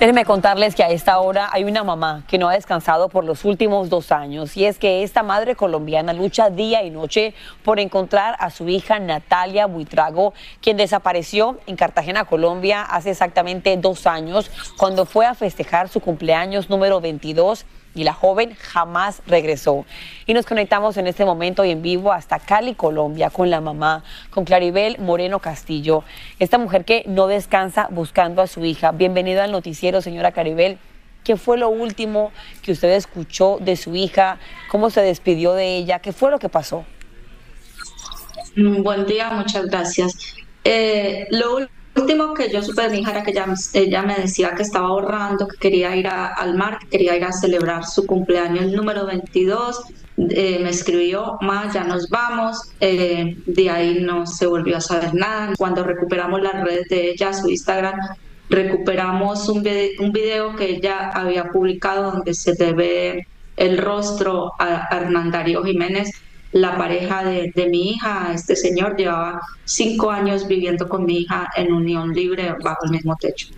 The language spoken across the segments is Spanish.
Déjenme contarles que a esta hora hay una mamá que no ha descansado por los últimos dos años y es que esta madre colombiana lucha día y noche por encontrar a su hija Natalia Buitrago, quien desapareció en Cartagena, Colombia, hace exactamente dos años cuando fue a festejar su cumpleaños número 22 y la joven jamás regresó. Y nos conectamos en este momento y en vivo hasta Cali, Colombia, con la mamá, con Claribel Moreno Castillo, esta mujer que no descansa buscando a su hija. Bienvenida al noticiero, señora Claribel. ¿Qué fue lo último que usted escuchó de su hija? ¿Cómo se despidió de ella? ¿Qué fue lo que pasó? Mm, buen día, muchas gracias. Eh, lo último que yo supe de mi hija era que ella, me decía que estaba ahorrando, que quería ir al mar, que quería ir a celebrar su cumpleaños número 22. Eh, me escribió, más ya nos vamos. Eh, de ahí no se volvió a saber nada. Cuando recuperamos las redes de ella, su Instagram, recuperamos un, video que ella había publicado donde se le ve el rostro a Hernandario Jiménez la pareja de, mi hija, este señor, llevaba cinco años viviendo con mi hija en unión libre bajo el mismo techo.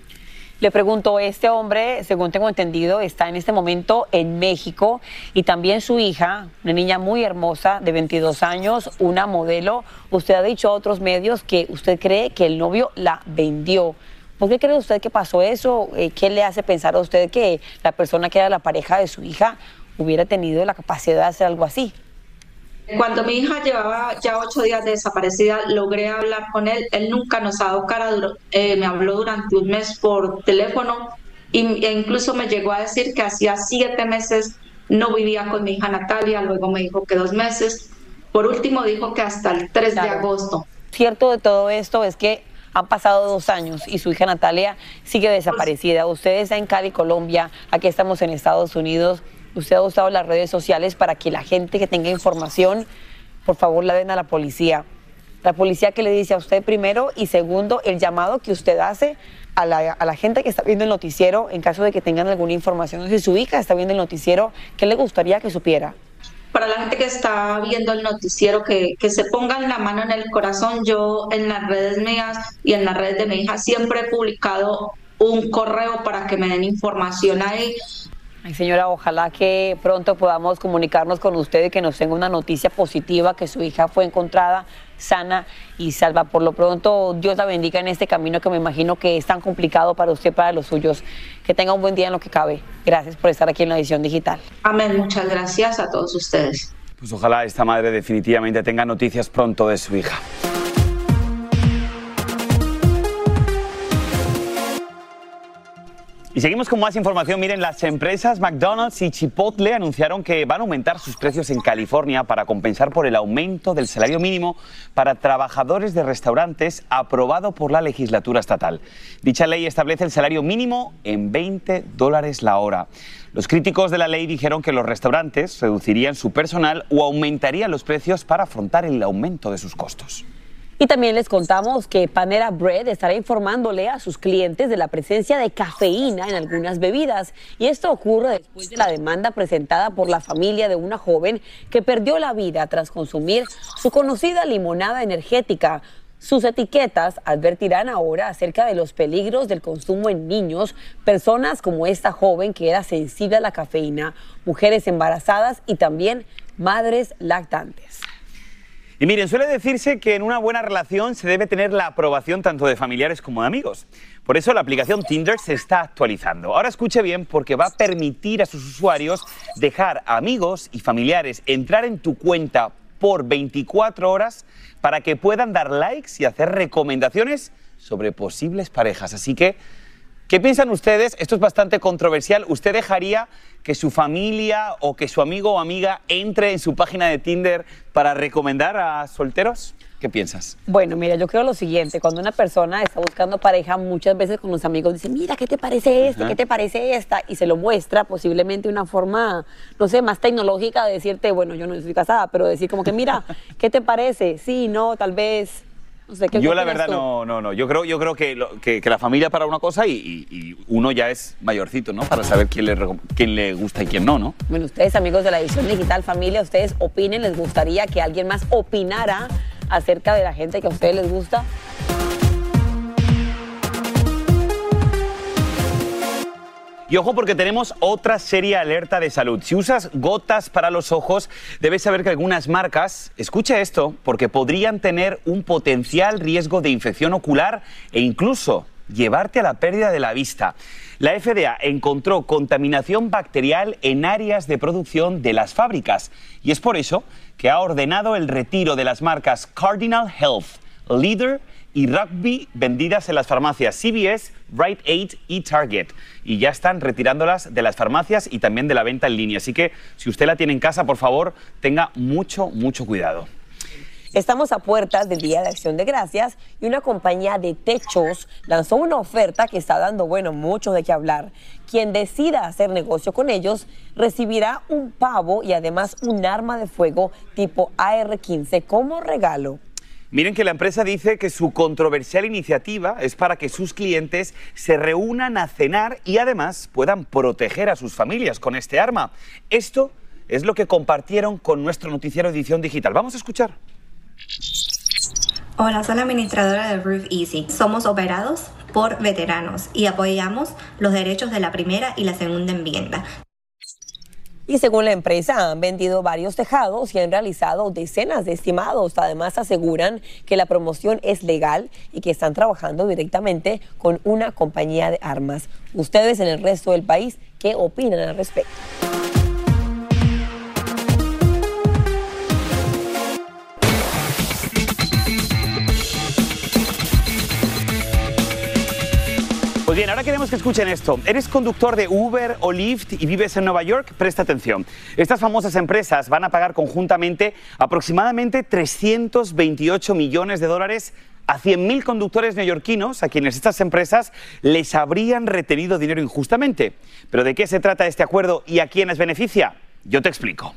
Le pregunto, este hombre, según tengo entendido, está en este momento en México y también su hija, una niña muy hermosa de 22 años, una modelo. Usted ha dicho a otros medios que usted cree que el novio la vendió. ¿Por qué cree usted que pasó eso? Eh, ¿Qué le hace pensar a usted que la persona que era la pareja de su hija hubiera tenido la capacidad de hacer algo así? Cuando mi hija llevaba ya ocho días de desaparecida, logré hablar con él. Él nunca nos ha dado cara, eh, me habló durante un mes por teléfono y, e incluso me llegó a decir que hacía siete meses no vivía con mi hija Natalia, luego me dijo que dos meses. Por último dijo que hasta el 3 de agosto. Cierto de todo esto es que han pasado dos años y su hija Natalia sigue desaparecida. Usted está en Cali, Colombia, aquí estamos en Estados Unidos usted ha usado las redes sociales para que la gente que tenga información, por favor, la den a la policía. La policía que le dice a usted primero y segundo, el llamado que usted hace a la, gente que está viendo el noticiero en caso de que tengan alguna información. Si su hija está viendo el noticiero, ¿qué le gustaría que supiera? Para la gente que está viendo el noticiero, que, que se pongan la mano en el corazón. Yo en las redes mías y en las redes de mi hija siempre he publicado un correo para que me den información ahí Ay, señora, ojalá que pronto podamos comunicarnos con usted y que nos tenga una noticia positiva que su hija fue encontrada sana y salva. Por lo pronto, Dios la bendiga en este camino que me imagino que es tan complicado para usted y para los suyos. Que tenga un buen día en lo que cabe. Gracias por estar aquí en la edición digital. Amén. Muchas gracias a todos ustedes. Pues ojalá esta madre definitivamente tenga noticias pronto de su hija. Y seguimos con más información. Miren, las empresas McDonald's y Chipotle anunciaron que van a aumentar sus precios en California para compensar por el aumento del salario mínimo para trabajadores de restaurantes aprobado por la legislatura estatal. Dicha ley establece el salario mínimo en 20 dólares la hora. Los críticos de la ley dijeron que los restaurantes reducirían su personal o aumentarían los precios para afrontar el aumento de sus costos. Y también les contamos que Panera Bread estará informándole a sus clientes de la presencia de cafeína en algunas bebidas. Y esto ocurre después de la demanda presentada por la familia de una joven que perdió la vida tras consumir su conocida limonada energética. Sus etiquetas advertirán ahora acerca de los peligros del consumo en niños, personas como esta joven que era sensible a la cafeína, mujeres embarazadas y también madres lactantes. Y miren, suele decirse que en una buena relación se debe tener la aprobación tanto de familiares como de amigos. Por eso la aplicación Tinder se está actualizando. Ahora escuche bien porque va a permitir a sus usuarios dejar amigos y familiares entrar en tu cuenta por 24 horas para que puedan dar likes y hacer recomendaciones sobre posibles parejas. Así que ¿Qué piensan ustedes? Esto es bastante controversial. ¿Usted dejaría que su familia o que su amigo o amiga entre en su página de Tinder para recomendar a solteros? ¿Qué piensas? Bueno, mira, yo creo lo siguiente, cuando una persona está buscando pareja, muchas veces con los amigos dice, mira, ¿qué te parece esta? ¿Qué te parece esta? Y se lo muestra posiblemente una forma, no sé, más tecnológica de decirte, bueno, yo no estoy casada, pero decir como que, mira, ¿qué te parece? Sí, no, tal vez yo la verdad no, no, no. Yo creo, yo creo que, que, la familia para una cosa y, uno ya es mayorcito, ¿no? Para saber quién le, quién le gusta y quién no, ¿no? Bueno, ustedes amigos de la edición digital familia, ustedes opinen, ¿les gustaría que alguien más opinara acerca de la gente que a ustedes les gusta? Y ojo porque tenemos otra seria alerta de salud. Si usas gotas para los ojos, debes saber que algunas marcas, escucha esto, porque podrían tener un potencial riesgo de infección ocular e incluso llevarte a la pérdida de la vista. La FDA encontró contaminación bacterial en áreas de producción de las fábricas y es por eso que ha ordenado el retiro de las marcas Cardinal Health, Leader y Rugby vendidas en las farmacias CVS, Rite Aid y Target. Y ya están retirándolas de las farmacias y también de la venta en línea. Así que si usted la tiene en casa, por favor, tenga mucho, mucho cuidado. Estamos a puertas del Día de Acción de Gracias y una compañía de techos lanzó una oferta que está dando, bueno, mucho de qué hablar. Quien decida hacer negocio con ellos recibirá un pavo y además un arma de fuego tipo AR-15 como regalo. Miren que la empresa dice que su controversial iniciativa es para que sus clientes se reúnan a cenar y además puedan proteger a sus familias con este arma. Esto es lo que compartieron con nuestro noticiero Edición Digital. Vamos a escuchar. Hola, soy la administradora de Roof Easy. Somos operados por veteranos y apoyamos los derechos de la primera y la segunda enmienda. Y según la empresa, han vendido varios tejados y han realizado decenas de estimados. Además, aseguran que la promoción es legal y que están trabajando directamente con una compañía de armas. Ustedes en el resto del país, ¿qué opinan al respecto? Bien, ahora queremos que escuchen esto. ¿Eres conductor de Uber o Lyft y vives en Nueva York? Presta atención. Estas famosas empresas van a pagar conjuntamente aproximadamente 328 millones de dólares a 100.000 conductores neoyorquinos a quienes estas empresas les habrían retenido dinero injustamente. ¿Pero de qué se trata este acuerdo y a quiénes beneficia? Yo te explico.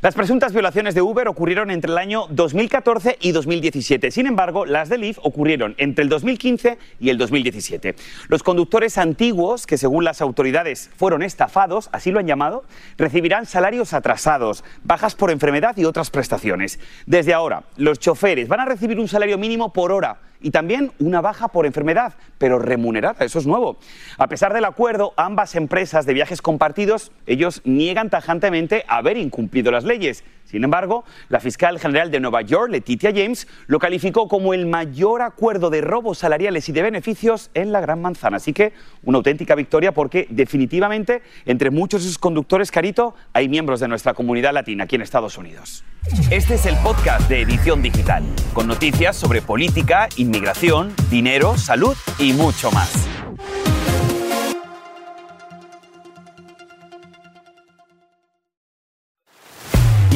Las presuntas violaciones de Uber ocurrieron entre el año 2014 y 2017. Sin embargo, las de Lyft ocurrieron entre el 2015 y el 2017. Los conductores antiguos, que según las autoridades fueron estafados, así lo han llamado, recibirán salarios atrasados, bajas por enfermedad y otras prestaciones. Desde ahora, los choferes van a recibir un salario mínimo por hora y también una baja por enfermedad, pero remunerada, eso es nuevo. A pesar del acuerdo, ambas empresas de viajes compartidos, ellos niegan tajantemente haber incumplido las leyes. Sin embargo, la fiscal general de Nueva York, Letitia James, lo calificó como el mayor acuerdo de robos salariales y de beneficios en la Gran Manzana. Así que una auténtica victoria porque definitivamente entre muchos de sus conductores, Carito, hay miembros de nuestra comunidad latina aquí en Estados Unidos. Este es el podcast de Edición Digital, con noticias sobre política, inmigración, dinero, salud y mucho más.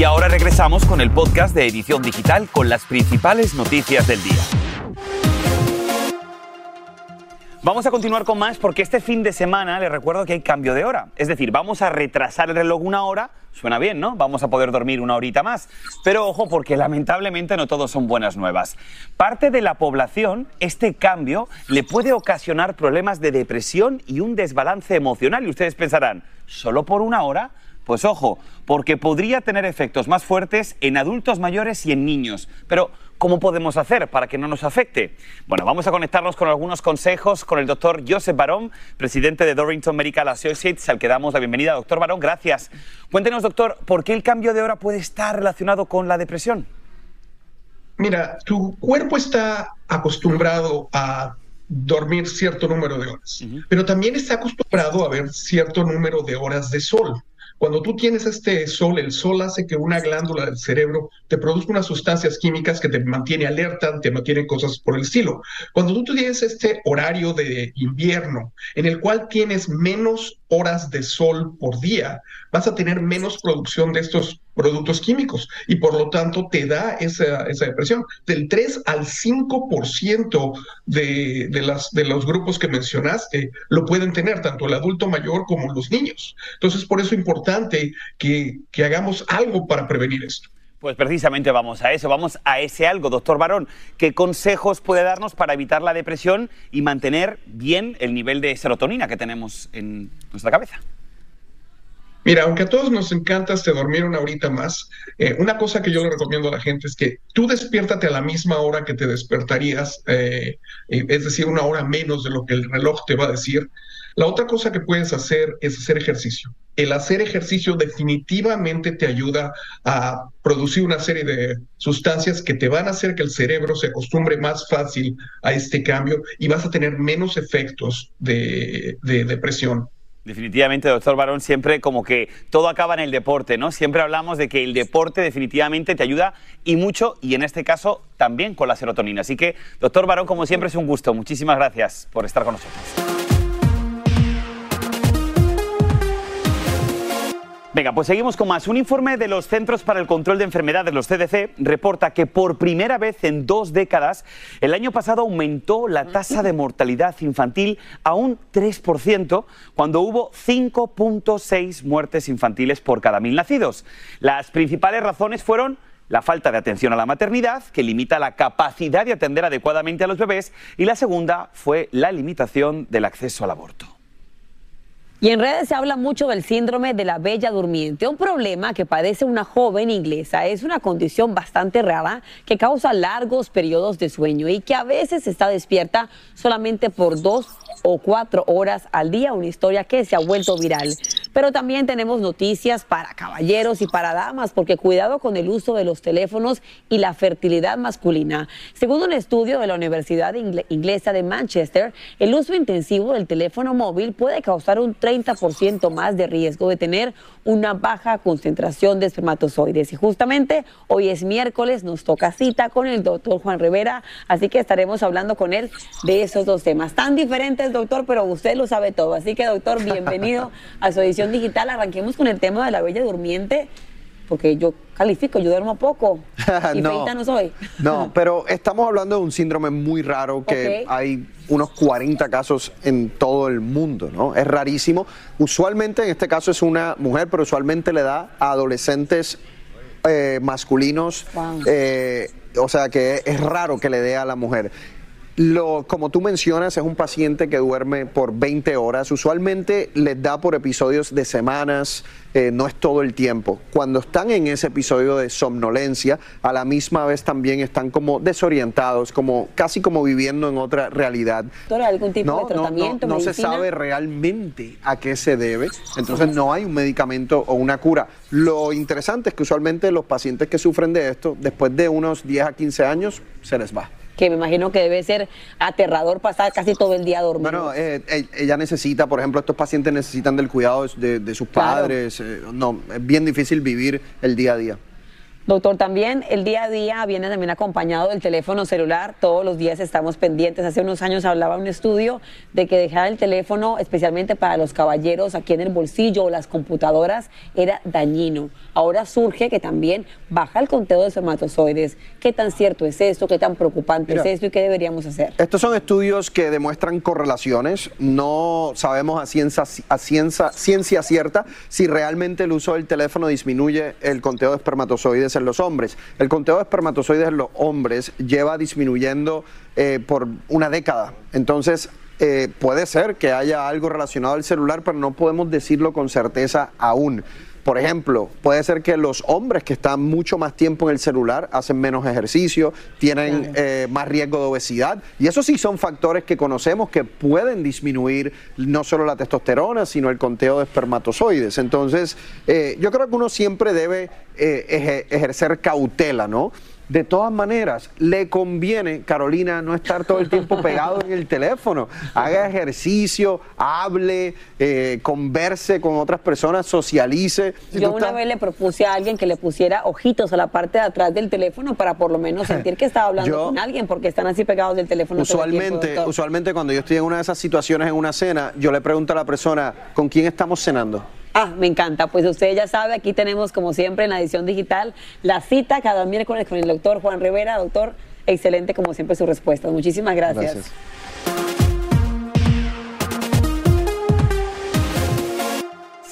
Y ahora regresamos con el podcast de Edición Digital con las principales noticias del día. Vamos a continuar con más porque este fin de semana les recuerdo que hay cambio de hora. Es decir, vamos a retrasar el reloj una hora. Suena bien, ¿no? Vamos a poder dormir una horita más. Pero ojo porque lamentablemente no todos son buenas nuevas. Parte de la población, este cambio le puede ocasionar problemas de depresión y un desbalance emocional. Y ustedes pensarán, ¿solo por una hora? Pues ojo, porque podría tener efectos más fuertes en adultos mayores y en niños. Pero, ¿cómo podemos hacer para que no nos afecte? Bueno, vamos a conectarnos con algunos consejos con el doctor Joseph Barón, presidente de Dorrington Medical Associates, al que damos la bienvenida. Doctor Barón, gracias. Cuéntenos, doctor, ¿por qué el cambio de hora puede estar relacionado con la depresión? Mira, tu cuerpo está acostumbrado a dormir cierto número de horas, pero también está acostumbrado a ver cierto número de horas de sol. Cuando tú tienes este sol, el sol hace que una glándula del cerebro te produzca unas sustancias químicas que te mantiene alerta, te mantienen cosas por el estilo. Cuando tú tienes este horario de invierno en el cual tienes menos horas de sol por día, vas a tener menos producción de estos productos químicos y por lo tanto te da esa, esa depresión. Del 3 al 5% de, de, las, de los grupos que mencionaste lo pueden tener, tanto el adulto mayor como los niños. Entonces, por eso es importante que, que hagamos algo para prevenir esto. Pues precisamente vamos a eso, vamos a ese algo. Doctor Barón, ¿qué consejos puede darnos para evitar la depresión y mantener bien el nivel de serotonina que tenemos en nuestra cabeza? Mira, aunque a todos nos encanta este dormir una horita más, eh, una cosa que yo le recomiendo a la gente es que tú despiértate a la misma hora que te despertarías, eh, es decir, una hora menos de lo que el reloj te va a decir. La otra cosa que puedes hacer es hacer ejercicio. El hacer ejercicio definitivamente te ayuda a producir una serie de sustancias que te van a hacer que el cerebro se acostumbre más fácil a este cambio y vas a tener menos efectos de, de depresión. Definitivamente, doctor Barón, siempre como que todo acaba en el deporte, ¿no? Siempre hablamos de que el deporte definitivamente te ayuda y mucho, y en este caso también con la serotonina. Así que, doctor Barón, como siempre es un gusto. Muchísimas gracias por estar con nosotros. Venga, pues seguimos con más. Un informe de los Centros para el Control de Enfermedades, los CDC, reporta que por primera vez en dos décadas, el año pasado aumentó la tasa de mortalidad infantil a un 3%, cuando hubo 5.6 muertes infantiles por cada mil nacidos. Las principales razones fueron la falta de atención a la maternidad, que limita la capacidad de atender adecuadamente a los bebés, y la segunda fue la limitación del acceso al aborto. Y en redes se habla mucho del síndrome de la bella durmiente, un problema que padece una joven inglesa. Es una condición bastante rara que causa largos periodos de sueño y que a veces está despierta solamente por dos o cuatro horas al día, una historia que se ha vuelto viral. Pero también tenemos noticias para caballeros y para damas, porque cuidado con el uso de los teléfonos y la fertilidad masculina. Según un estudio de la Universidad Inglesa de Manchester, el uso intensivo del teléfono móvil puede causar un 30% más de riesgo de tener una baja concentración de espermatozoides. Y justamente hoy es miércoles, nos toca cita con el doctor Juan Rivera, así que estaremos hablando con él de esos dos temas tan diferentes doctor, pero usted lo sabe todo. Así que, doctor, bienvenido a su edición digital. Arranquemos con el tema de la bella durmiente, porque yo califico, yo duermo poco y no, no soy. no, pero estamos hablando de un síndrome muy raro que hay unos 40 casos en todo el mundo, ¿no? Es rarísimo. Usualmente, en este caso es una mujer, pero usualmente le da a adolescentes eh, masculinos. Eh, o sea que es raro que le dé a la mujer. Lo, como tú mencionas, es un paciente que duerme por 20 horas. Usualmente les da por episodios de semanas, eh, no es todo el tiempo. Cuando están en ese episodio de somnolencia, a la misma vez también están como desorientados, como casi como viviendo en otra realidad. ¿Algún tipo de tratamiento? No, no se sabe realmente a qué se debe. Entonces no hay un medicamento o una cura. Lo interesante es que usualmente los pacientes que sufren de esto, después de unos 10 a 15 años, se les va que me imagino que debe ser aterrador pasar casi todo el día dormido. Bueno, eh, eh, ella necesita, por ejemplo, estos pacientes necesitan del cuidado de, sus padres. Eh, no, es bien difícil vivir el día a día. Doctor, también el día a día viene también acompañado del teléfono celular. Todos los días estamos pendientes. Hace unos años hablaba un estudio de que dejar el teléfono, especialmente para los caballeros, aquí en el bolsillo o las computadoras, era dañino. Ahora surge que también baja el conteo de espermatozoides. ¿Qué tan cierto es esto? ¿Qué tan preocupante es esto? ¿Y qué deberíamos hacer? Estos son estudios que demuestran correlaciones. No sabemos a ciencia, a ciencia, ciencia cierta si realmente el uso del teléfono disminuye el conteo de espermatozoides en los hombres. El conteo de espermatozoides en los hombres lleva disminuyendo eh, por una década. Entonces, eh, puede ser que haya algo relacionado al celular, pero no podemos decirlo con certeza aún. Por ejemplo, puede ser que los hombres que están mucho más tiempo en el celular hacen menos ejercicio, tienen eh, más riesgo de obesidad. Y eso sí son factores que conocemos que pueden disminuir no solo la testosterona, sino el conteo de espermatozoides. Entonces, eh, yo creo que uno siempre debe eh, ejercer cautela, ¿no? De todas maneras, le conviene, Carolina, no estar todo el tiempo pegado en el teléfono. Haga ejercicio, hable, eh, converse con otras personas, socialice. Yo una vez le propuse a alguien que le pusiera ojitos a la parte de atrás del teléfono para por lo menos sentir que estaba hablando con alguien, porque están así pegados del teléfono. Usualmente, usualmente cuando yo estoy en una de esas situaciones en una cena, yo le pregunto a la persona, ¿con quién estamos cenando? Ah, me encanta. Pues usted ya sabe, aquí tenemos como siempre en la edición digital la cita cada miércoles con el doctor Juan Rivera. Doctor, excelente como siempre su respuesta. Muchísimas gracias. gracias.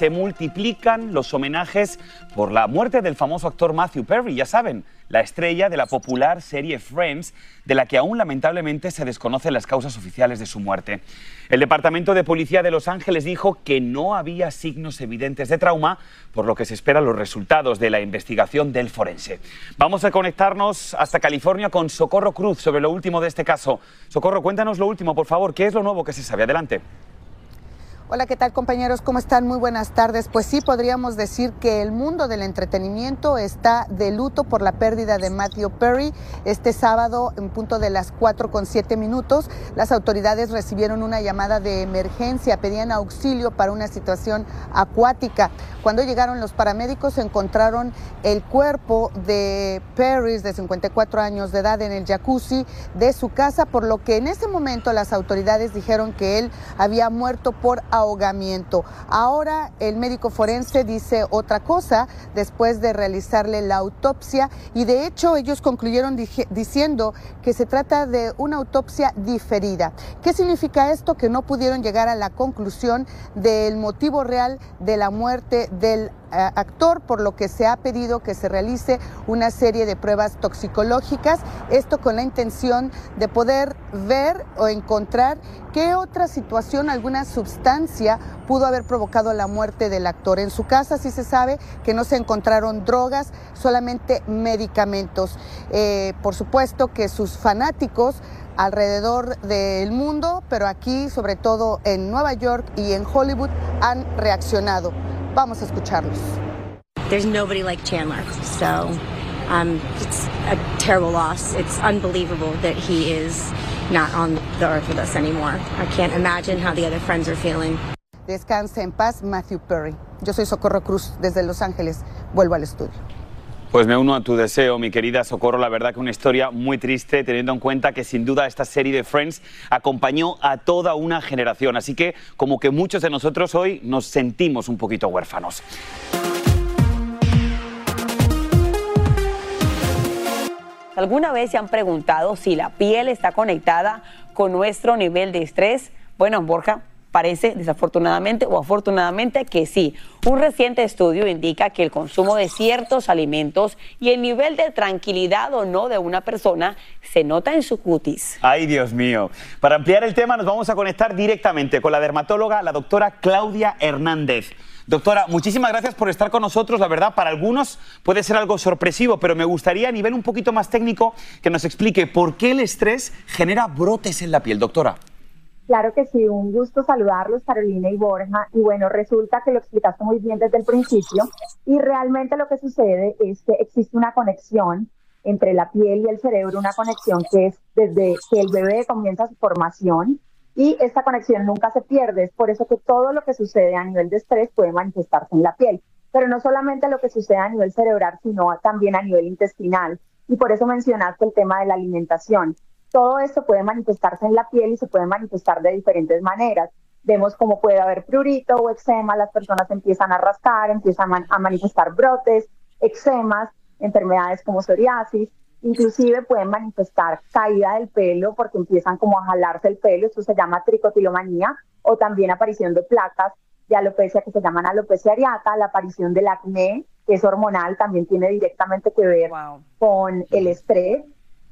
Se multiplican los homenajes por la muerte del famoso actor Matthew Perry, ya saben, la estrella de la popular serie Friends, de la que aún lamentablemente se desconocen las causas oficiales de su muerte. El Departamento de Policía de Los Ángeles dijo que no había signos evidentes de trauma, por lo que se esperan los resultados de la investigación del forense. Vamos a conectarnos hasta California con Socorro Cruz sobre lo último de este caso. Socorro, cuéntanos lo último, por favor. ¿Qué es lo nuevo que se sabe? Adelante. Hola, ¿qué tal compañeros? ¿Cómo están? Muy buenas tardes. Pues sí, podríamos decir que el mundo del entretenimiento está de luto por la pérdida de Matthew Perry. Este sábado, en punto de las 4 con 7 minutos, las autoridades recibieron una llamada de emergencia, pedían auxilio para una situación acuática. Cuando llegaron los paramédicos encontraron el cuerpo de Perry de 54 años de edad en el jacuzzi de su casa, por lo que en ese momento las autoridades dijeron que él había muerto por ahogamiento. Ahora el médico forense dice otra cosa después de realizarle la autopsia y de hecho ellos concluyeron diciendo que se trata de una autopsia diferida. ¿Qué significa esto? Que no pudieron llegar a la conclusión del motivo real de la muerte del actor, por lo que se ha pedido que se realice una serie de pruebas toxicológicas, esto con la intención de poder ver o encontrar qué otra situación, alguna sustancia pudo haber provocado la muerte del actor. En su casa sí se sabe que no se encontraron drogas, solamente medicamentos. Eh, por supuesto que sus fanáticos alrededor del mundo, pero aquí, sobre todo en Nueva York y en Hollywood, han reaccionado. Vamos a escucharlos. There's nobody like Chandler, so um, it's a terrible loss. It's unbelievable that he is not on the earth with us anymore. I can't imagine how the other friends are feeling. Descanse en paz, Matthew Perry. Yo soy Socorro Cruz desde Los Ángeles. Vuelvo al estudio. Pues me uno a tu deseo, mi querida Socorro. La verdad que una historia muy triste, teniendo en cuenta que sin duda esta serie de Friends acompañó a toda una generación. Así que como que muchos de nosotros hoy nos sentimos un poquito huérfanos. ¿Alguna vez se han preguntado si la piel está conectada con nuestro nivel de estrés? Bueno, Borja, Parece, desafortunadamente o afortunadamente, que sí. Un reciente estudio indica que el consumo de ciertos alimentos y el nivel de tranquilidad o no de una persona se nota en su cutis. Ay, Dios mío. Para ampliar el tema nos vamos a conectar directamente con la dermatóloga, la doctora Claudia Hernández. Doctora, muchísimas gracias por estar con nosotros. La verdad, para algunos puede ser algo sorpresivo, pero me gustaría a nivel un poquito más técnico que nos explique por qué el estrés genera brotes en la piel, doctora. Claro que sí, un gusto saludarlos, Carolina y Borja. Y bueno, resulta que lo explicaste muy bien desde el principio. Y realmente lo que sucede es que existe una conexión entre la piel y el cerebro, una conexión que es desde que el bebé comienza su formación y esta conexión nunca se pierde. Es por eso que todo lo que sucede a nivel de estrés puede manifestarse en la piel. Pero no solamente lo que sucede a nivel cerebral, sino también a nivel intestinal. Y por eso mencionaste el tema de la alimentación. Todo esto puede manifestarse en la piel y se puede manifestar de diferentes maneras. Vemos cómo puede haber prurito o eczema, las personas empiezan a rascar, empiezan a manifestar brotes, eczemas, enfermedades como psoriasis, inclusive pueden manifestar caída del pelo porque empiezan como a jalarse el pelo, esto se llama tricotilomanía, o también aparición de placas de alopecia que se llaman alopecia areata, la aparición del acné, que es hormonal, también tiene directamente que ver con el estrés,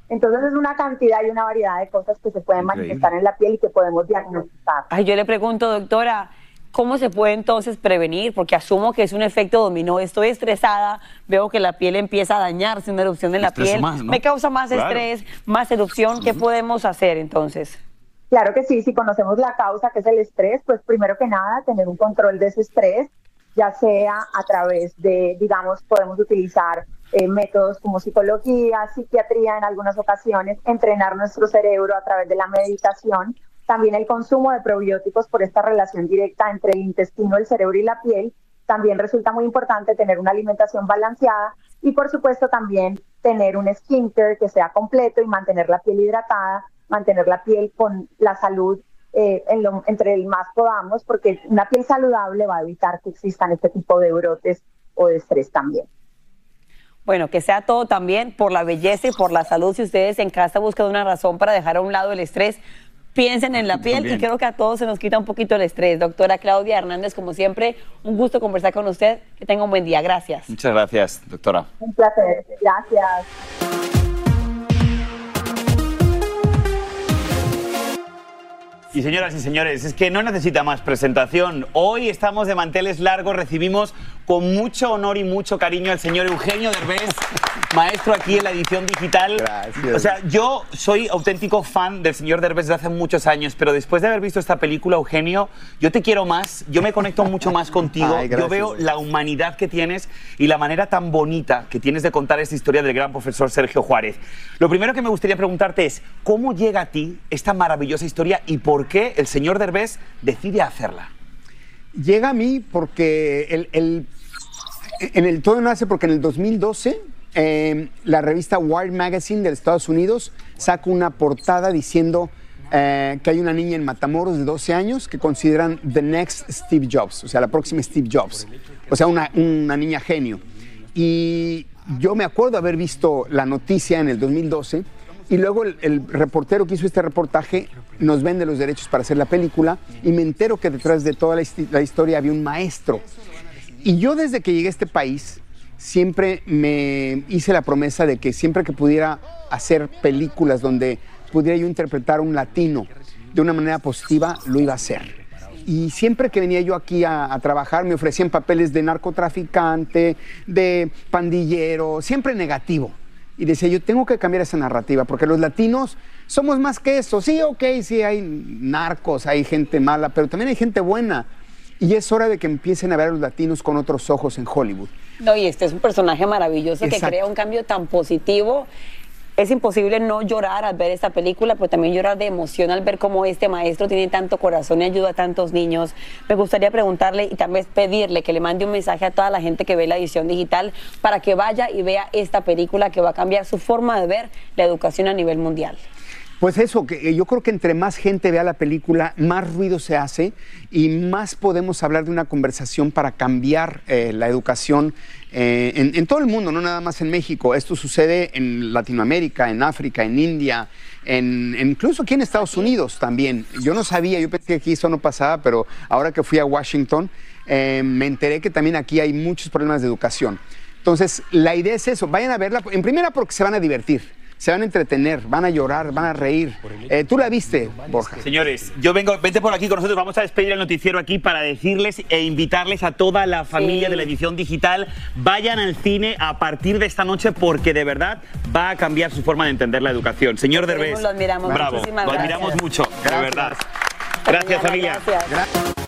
entonces es una cantidad y una variedad de cosas que se pueden manifestar en la piel y que podemos diagnosticar. Ay, yo le pregunto, doctora, ¿cómo se puede entonces prevenir? Porque asumo que es un efecto dominó. Estoy estresada, veo que la piel empieza a dañarse, una erupción en la piel. Me causa más estrés, más erupción. ¿Qué podemos hacer entonces? Claro que sí, si conocemos la causa que es el estrés, pues primero que nada tener un control de ese estrés, ya sea a través de, digamos, podemos utilizar eh, métodos como psicología, psiquiatría en algunas ocasiones, entrenar nuestro cerebro a través de la meditación, también el consumo de probióticos por esta relación directa entre el intestino, el cerebro y la piel. También resulta muy importante tener una alimentación balanceada y por supuesto también tener un skincare que sea completo y mantener la piel hidratada, mantener la piel con la salud eh, entre el más podamos, porque una piel saludable va a evitar que existan este tipo de brotes o de estrés también. Bueno, que sea todo también por la belleza y por la salud. Si ustedes en casa buscan una razón para dejar a un lado el estrés, piensen en la piel y creo que a todos se nos quita un poquito el estrés. Doctora Claudia Hernández, como siempre, un gusto conversar con usted. Que tenga un buen día. Gracias. Muchas gracias, doctora. Un placer. Gracias. Y señoras y señores, es que no necesita más presentación. Hoy estamos de manteles largos, recibimos con mucho honor y mucho cariño al señor Eugenio Derbez, maestro aquí en la edición digital. Gracias. O sea, yo soy auténtico fan del señor Derbez desde hace muchos años, pero después de haber visto esta película, Eugenio, yo te quiero más, yo me conecto mucho más contigo, Ay, yo veo la humanidad que tienes y la manera tan bonita que tienes de contar esta historia del gran profesor Sergio Juárez. Lo primero que me gustaría preguntarte es, ¿cómo llega a ti esta maravillosa historia y por qué el señor Derbez decide hacerla? Llega a mí porque el, el- en el todo nace porque en el 2012 eh, la revista Wired Magazine de Estados Unidos saca una portada diciendo eh, que hay una niña en Matamoros de 12 años que consideran the next Steve Jobs, o sea, la próxima Steve Jobs, o sea, una, una niña genio. Y yo me acuerdo haber visto la noticia en el 2012 y luego el, reportero que hizo este reportaje nos vende los derechos para hacer la película y me entero que detrás de toda la historia había un maestro. Y yo desde que llegué a este país siempre me hice la promesa de que siempre que pudiera hacer películas donde pudiera yo interpretar a un latino de una manera positiva, lo iba a hacer. Y siempre que venía yo aquí a, trabajar me ofrecían papeles de narcotraficante, de pandillero, siempre negativo. Y decía, yo tengo que cambiar esa narrativa, porque los latinos somos más que eso. Sí, ok, sí, hay narcos, hay gente mala, pero también hay gente buena. Y es hora de que empiecen a ver a los latinos con otros ojos en Hollywood. No, y este es un personaje maravilloso que crea un cambio tan positivo. Es imposible no llorar al ver esta película, pero también llorar de emoción al ver cómo este maestro tiene tanto corazón y ayuda a tantos niños. Me gustaría preguntarle y también pedirle que le mande un mensaje a toda la gente que ve la edición digital para que vaya y vea esta película que va a cambiar su forma de ver la educación a nivel mundial. Pues eso, que yo creo que entre más gente vea la película, más ruido se hace y más podemos hablar de una conversación para cambiar eh, la educación eh, en, en todo el mundo, no nada más en México. Esto sucede en Latinoamérica, en África, en India, en, incluso aquí en Estados Unidos también. Yo no sabía, yo pensé que aquí eso no pasaba, pero ahora que fui a Washington, eh, me enteré que también aquí hay muchos problemas de educación. Entonces, la idea es eso, vayan a verla, en primera porque se van a divertir. Se van a entretener, van a llorar, van a reír. Eh, Tú la viste, Borja. Señores, yo vengo, vente por aquí con nosotros, vamos a despedir el noticiero aquí para decirles e invitarles a toda la familia Sí. de la edición digital, vayan al cine a partir de esta noche porque de verdad va a cambiar su forma de entender la educación. Señor Derbez, lo admiramos. bravo, lo admiramos mucho, de Gracias. verdad. Gracias familia. Gracias.